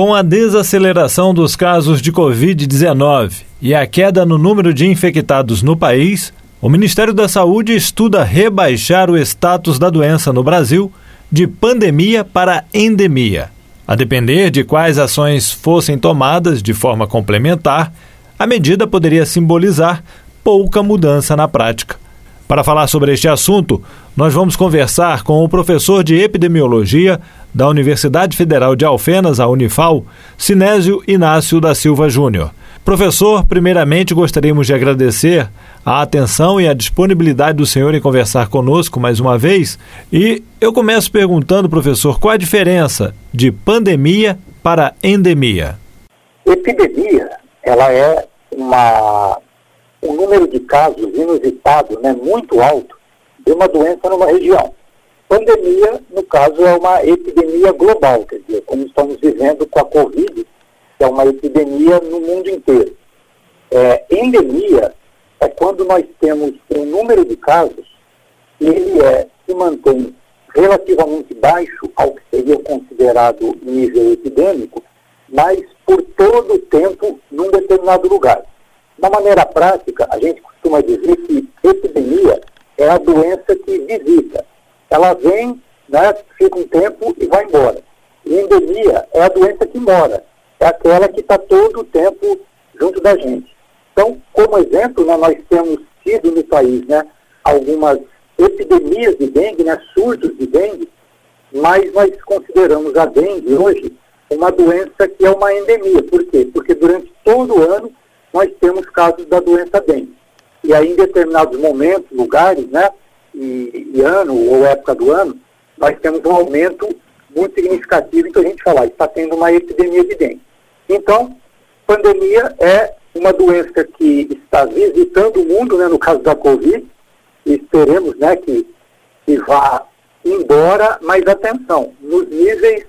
Com a desaceleração dos casos de Covid-19 e a queda no número de infectados no país, o Ministério da Saúde estuda rebaixar o status da doença no Brasil de pandemia para endemia. A depender de quais ações fossem tomadas de forma complementar, a medida poderia simbolizar pouca mudança na prática. Para falar sobre este assunto, nós vamos conversar com o professor de epidemiologia da Universidade Federal de Alfenas, a Unifal, Sinésio Inácio da Silva Júnior. Professor, primeiramente gostaríamos de agradecer a atenção e a disponibilidade do senhor em conversar conosco mais uma vez. E eu começo perguntando, professor, qual a diferença de pandemia para endemia? Epidemia, ela é uma um número de casos inusitado, né, muito alto, de uma doença numa região. Pandemia, no caso, é uma epidemia global, quer dizer, como estamos vivendo com a Covid, que é uma epidemia no mundo inteiro. É, endemia é quando nós temos um número de casos e ele é, se mantém relativamente baixo ao que seria considerado nível epidêmico, mas por todo o tempo num determinado lugar. Na maneira prática, a gente costuma dizer que epidemia é a doença que visita. Ela vem, né, fica um tempo e vai embora. E endemia é a doença que mora. É aquela que está todo o tempo junto da gente. Então, como exemplo, né, nós temos tido no país né, algumas epidemias de dengue, né, surtos de dengue, mas nós consideramos a dengue hoje uma doença que é uma endemia. Por quê? Porque durante todo o ano nós temos casos da doença dengue. E aí, em determinados momentos, lugares, né, e, e ano ou época do ano, nós temos um aumento muito significativo que a gente fala, está tendo uma epidemia de dengue. Então, pandemia é uma doença que está visitando o mundo, né, no caso da Covid, e esperemos né, que, que vá embora, mas atenção, nos níveis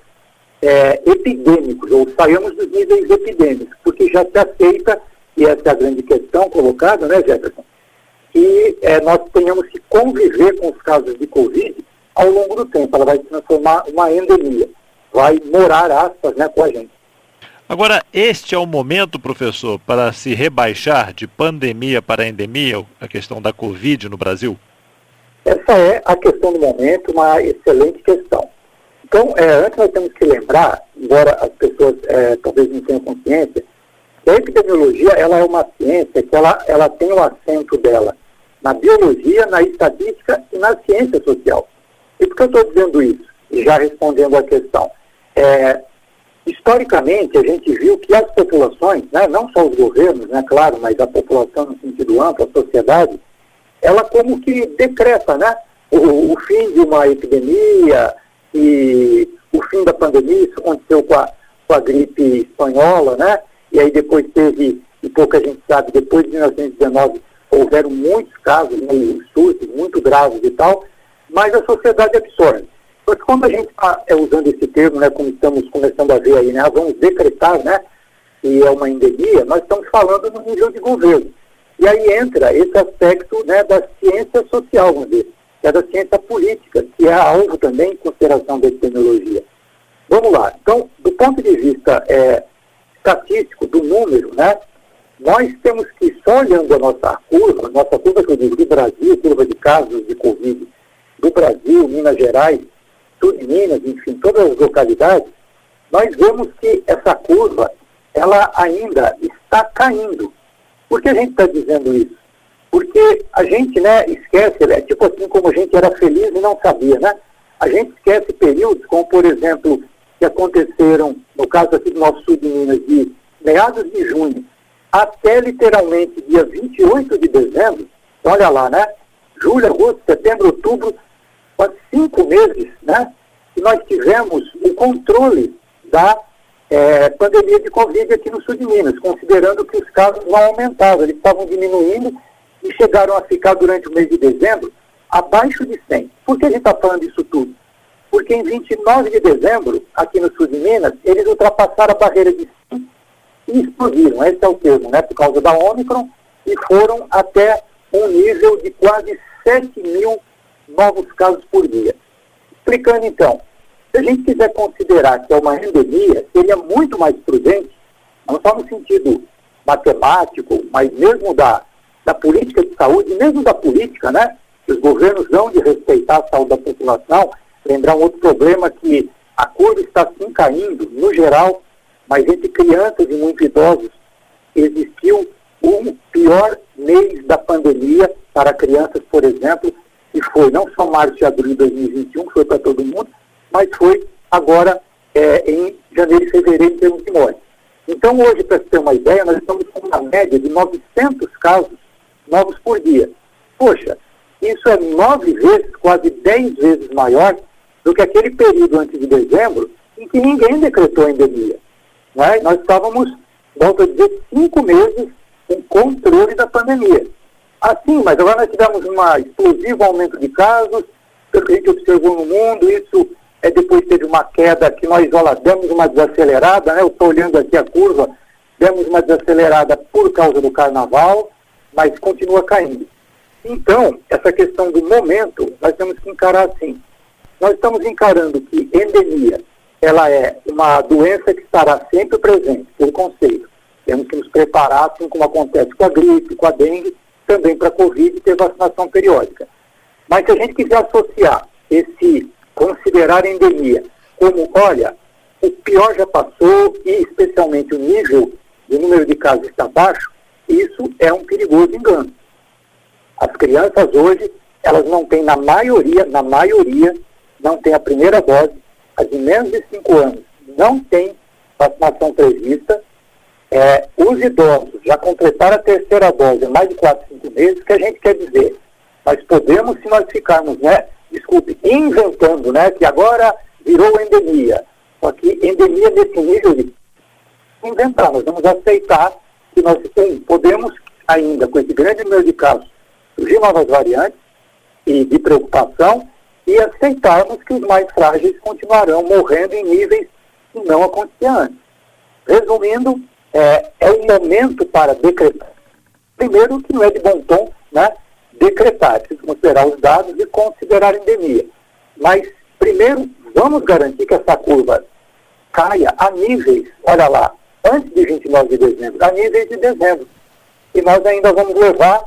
é, epidêmicos, ou saiamos dos níveis epidêmicos, porque já se aceita e essa é a grande questão colocada, né, Jefferson, que é, nós tenhamos que conviver com os casos de Covid ao longo do tempo. Ela vai se transformar uma endemia, vai morar, aspas, né, com a gente. Agora, este é o momento, professor, para se rebaixar de pandemia para endemia, a questão da Covid no Brasil? Essa é a questão do momento, uma excelente questão. Então, é, antes nós temos que lembrar, embora as pessoas é, talvez não tenham consciência, a epidemiologia ela é uma ciência que ela, ela tem o assento dela na biologia, na estatística e na ciência social. E por que eu estou dizendo isso? Já respondendo à questão. É, historicamente, a gente viu que as populações, né, não só os governos, né, claro, mas a população no sentido amplo, a sociedade, ela como que decreta né, o, o fim de uma epidemia e o fim da pandemia, isso aconteceu com a, com a gripe espanhola, né? E aí depois teve, e pouca gente sabe, depois de 1919 houveram muitos casos, né, surtos, muito graves e tal, mas a sociedade absorve. Mas quando a gente está é, usando esse termo, né, como estamos começando a ver aí, né, vamos decretar, né, que é uma endemia, nós estamos falando no nível de governo. E aí entra esse aspecto né, da ciência social, vamos dizer, que é da ciência política, que é alvo também em consideração da epidemiologia. Vamos lá. Então, do ponto de vista é, estatístico do número, né? Nós temos que, só olhando a nossa curva, nossa curva que eu digo do Brasil, curva de casos de Covid do Brasil, Minas Gerais, sul de Minas, enfim, todas as localidades, nós vemos que essa curva, ela ainda está caindo. Por que a gente está dizendo isso? Porque a gente, né, esquece, é tipo assim como a gente era feliz e não sabia, né? A gente esquece períodos como, por exemplo, que aconteceram, no caso aqui do nosso sul de Minas, de meados de junho até literalmente dia 28 de dezembro, olha lá, né? Julho, agosto, setembro, outubro, quase cinco meses, né? Que nós tivemos o controle da é, pandemia de Covid aqui no sul de Minas, considerando que os casos não aumentavam, eles estavam diminuindo e chegaram a ficar durante o mês de dezembro abaixo de 100. Por que a gente está falando disso tudo? Porque em 29 de dezembro, aqui no sul de Minas, eles ultrapassaram a barreira de 100 e explodiram, esse é o termo, né, por causa da Omicron, e foram até um nível de quase 7 mil novos casos por dia. Explicando então, Se a gente quiser considerar que é uma endemia, seria muito mais prudente, não só no sentido matemático, mas mesmo da, da política de saúde, mesmo da política, né? Que os governos dão de respeitar a saúde da população. Lembrar um outro problema que a curva está sim caindo, no geral, mas entre crianças e muito idosos existiu o pior mês da pandemia para crianças, por exemplo, que foi não só março e abril de 2021, que foi para todo mundo, mas foi agora é, em janeiro e fevereiro em termos de morte. Então, hoje, para ter uma ideia, nós estamos com uma média de 900 casos novos por dia. Poxa, isso é nove vezes, quase dez vezes maior do que aquele período antes de dezembro em que ninguém decretou a endemia. Né? Nós estávamos, volto a dizer, cinco meses com controle da pandemia. Assim, mas agora nós tivemos um explosivo aumento de casos, pelo que a gente observou no mundo, isso é, depois teve uma queda que nós olha, demos uma desacelerada, né? Eu estou olhando aqui a curva, demos uma desacelerada por causa do carnaval, mas continua caindo. Então, essa questão do momento, nós temos que encarar assim. Nós estamos encarando que endemia, ela é uma doença que estará sempre presente, por conceito. Temos que nos preparar, assim como acontece com a gripe, com a dengue, também para a Covid ter vacinação periódica. Mas se a gente quiser associar esse considerar endemia como, olha, o pior já passou e especialmente o nível do número de casos está baixo, isso é um perigoso engano. As crianças hoje, elas não têm, na maioria, na maioria, não têm a primeira dose, as de menos de 5 anos não têm vacinação prevista, é, os idosos já completaram a terceira dose há mais de 4, 5 meses, que a gente quer dizer? Nós podemos, se nós ficarmos né, desculpe, inventando, né, que agora virou endemia. Só que endemia nesse nível de inventar, nós vamos aceitar que nós tem, podemos ainda, com esse grande número de casos, surgir novas variantes e de preocupação e aceitarmos que os mais frágeis continuarão morrendo em níveis que não aconteciam antes. Resumindo, é, é um momento para decretar. Primeiro, que não é de bom tom, né? decretar, preciso considerar os dados e considerar a endemia. Mas, primeiro, vamos garantir que essa curva caia a níveis, olha lá, antes de 29 de dezembro, a níveis de dezembro. E nós ainda vamos levar,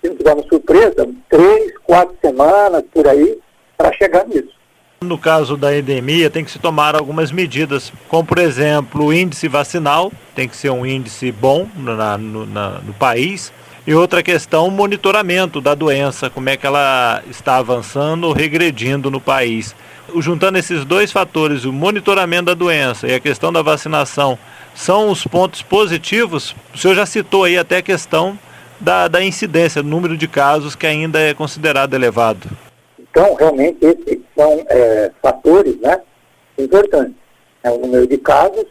se não tivermos surpresa, três, quatro semanas por aí para chegar nisso. No caso da endemia, tem que se tomar algumas medidas, como por exemplo o índice vacinal, tem que ser um índice bom na, no, na, no país e outra questão, o monitoramento da doença, como é que ela está avançando ou regredindo no país. Juntando esses dois fatores, o monitoramento da doença e a questão da vacinação, são os pontos positivos. O senhor já citou aí até a questão da, da incidência, número de casos que ainda é considerado elevado. Então, realmente, esses são é, fatores né, importantes. É o número de casos,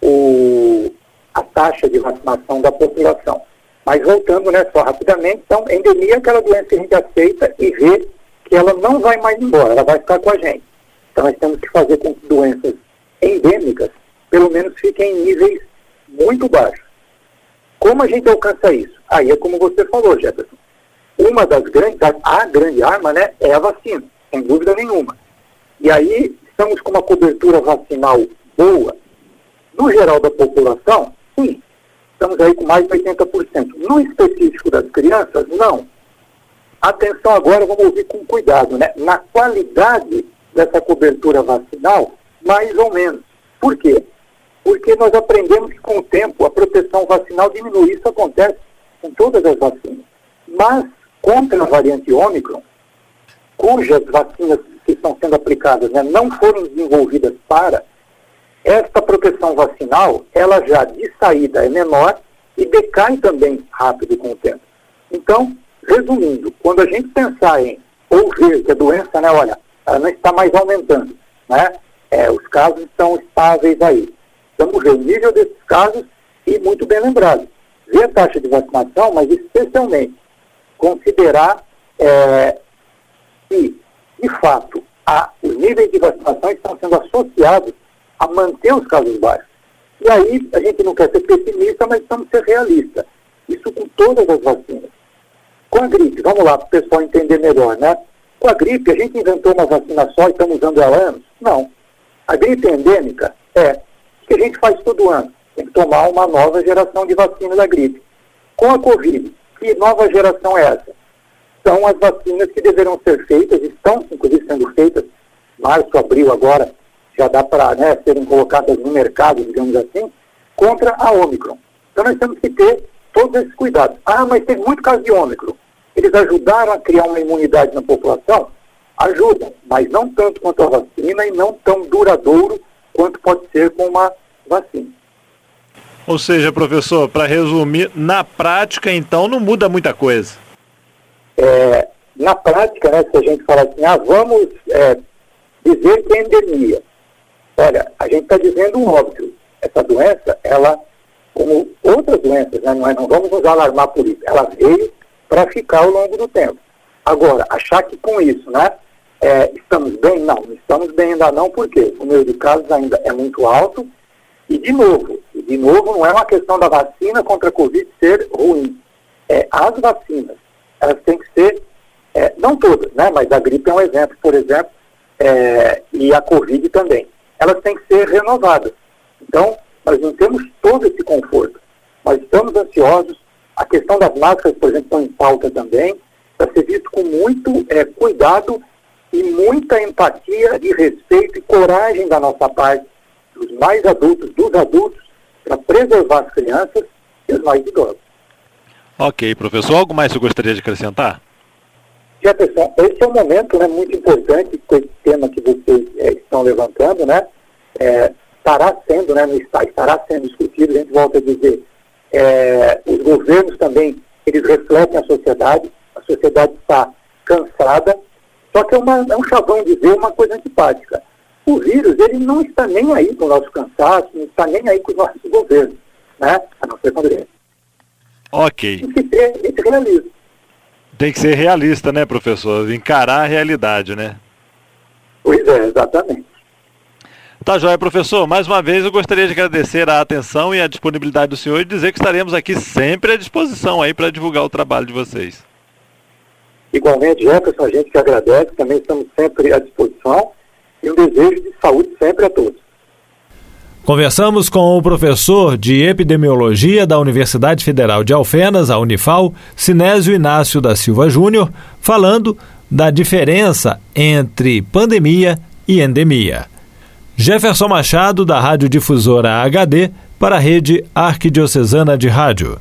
o, a taxa de vacinação da população. Mas voltando né, só rapidamente, então, endemia é aquela doença que a gente aceita e vê que ela não vai mais embora, ela vai ficar com a gente. Então nós temos que fazer com que doenças endêmicas, pelo menos, fiquem em níveis muito baixos. Como a gente alcança isso? Aí é como você falou, Jefferson. Uma das grandes, a grande arma, né, é a vacina, sem dúvida nenhuma. E aí estamos com uma cobertura vacinal boa, no geral da população, sim, estamos aí com mais de 80%. No específico das crianças, não. Atenção agora, vamos ouvir com cuidado, né? Na qualidade dessa cobertura vacinal, mais ou menos. Por quê? Porque nós aprendemos que com o tempo a proteção vacinal diminui. Isso acontece com todas as vacinas. Mas contra a variante Ômicron, cujas vacinas que estão sendo aplicadas né, não foram desenvolvidas para esta proteção vacinal, ela já de saída é menor e decai também rápido com o tempo. Então, resumindo, quando a gente pensar em ou ver que a doença, né, olha, ela não está mais aumentando, né? É, os casos estão estáveis aí. Vamos ver o nível desses casos e, muito bem lembrado, ver a taxa de vacinação, mas especialmente considerar é, que, de fato, a, os níveis de vacinação estão sendo associados a manter os casos baixos. E aí, a gente não quer ser pessimista, mas estamos ser realistas. Isso com todas as vacinas. Com a gripe, vamos lá, para o pessoal entender melhor, né? Com a gripe, a gente inventou uma vacina só e estamos usando ela há anos? Não. A gripe endêmica é o que a gente faz todo ano. Tem que tomar uma nova geração de vacina da gripe. Com a Covid, que nova geração é essa? São as vacinas que deverão ser feitas, estão inclusive sendo feitas, março, abril agora, já dá para né, serem colocadas no mercado, digamos assim, contra a Ômicron. Então nós temos que ter todos esses cuidados. Ah, mas tem muito caso de Ômicron. Eles ajudaram a criar uma imunidade na população? Ajudam, mas não tanto quanto a vacina e não tão duradouro quanto pode ser com uma vacina. Ou seja, professor, para resumir, na prática, então, não muda muita coisa. É, na prática, né, se a gente falar assim, ah, vamos é, dizer que é endemia. Olha, a gente está dizendo um óbvio. Essa doença, ela, como outras doenças, né, não, é, não vamos nos alarmar por isso, ela veio para ficar ao longo do tempo. Agora, achar que com isso, né, é, estamos bem? Não, não estamos bem ainda não, porque o número de casos ainda é muito alto. E, de novo, de novo, não é uma questão da vacina contra a Covid ser ruim. É, as vacinas, elas têm que ser, é, não todas, né, mas a gripe é um exemplo, por exemplo, é, e a Covid também elas têm que ser renovadas. Então, nós não temos todo esse conforto. Nós estamos ansiosos. A questão das máscaras, por exemplo, estão em pauta também, para ser visto com muito é, cuidado e muita empatia e respeito e coragem da nossa parte, dos mais adultos, dos adultos, para preservar as crianças e os mais idosos. Ok, professor. Algo mais você gostaria de acrescentar? Jefferson, esse é um momento né, muito importante com esse tema que vocês é, estão levantando, né? É, estará sendo, né, está, estará sendo discutido, a gente volta a dizer, é, os governos também, eles refletem a sociedade, a sociedade está cansada, só que é, uma, é um chavão dizer uma coisa antipática. O vírus, ele não está nem aí com o nosso cansaço, não está nem aí com os nossos governos, né? A não ser quando ele... Ok. Tem que ter esse realismo. Tem que ser realista, né, professor? Encarar a realidade, né? Pois é, exatamente. Tá joia, professor. Mais uma vez eu gostaria de agradecer a atenção e a disponibilidade do senhor e dizer que estaremos aqui sempre à disposição aí para divulgar o trabalho de vocês. Igualmente, Jefferson, a gente que agradece, também estamos sempre à disposição e um desejo de saúde sempre a todos. Conversamos com o professor de epidemiologia da Universidade Federal de Alfenas, a Unifal, Sinésio Inácio da Silva Júnior, falando da diferença entre pandemia e endemia. Jefferson Machado, da Rádio Difusora HD, para a Rede Arquidiocesana de Rádio.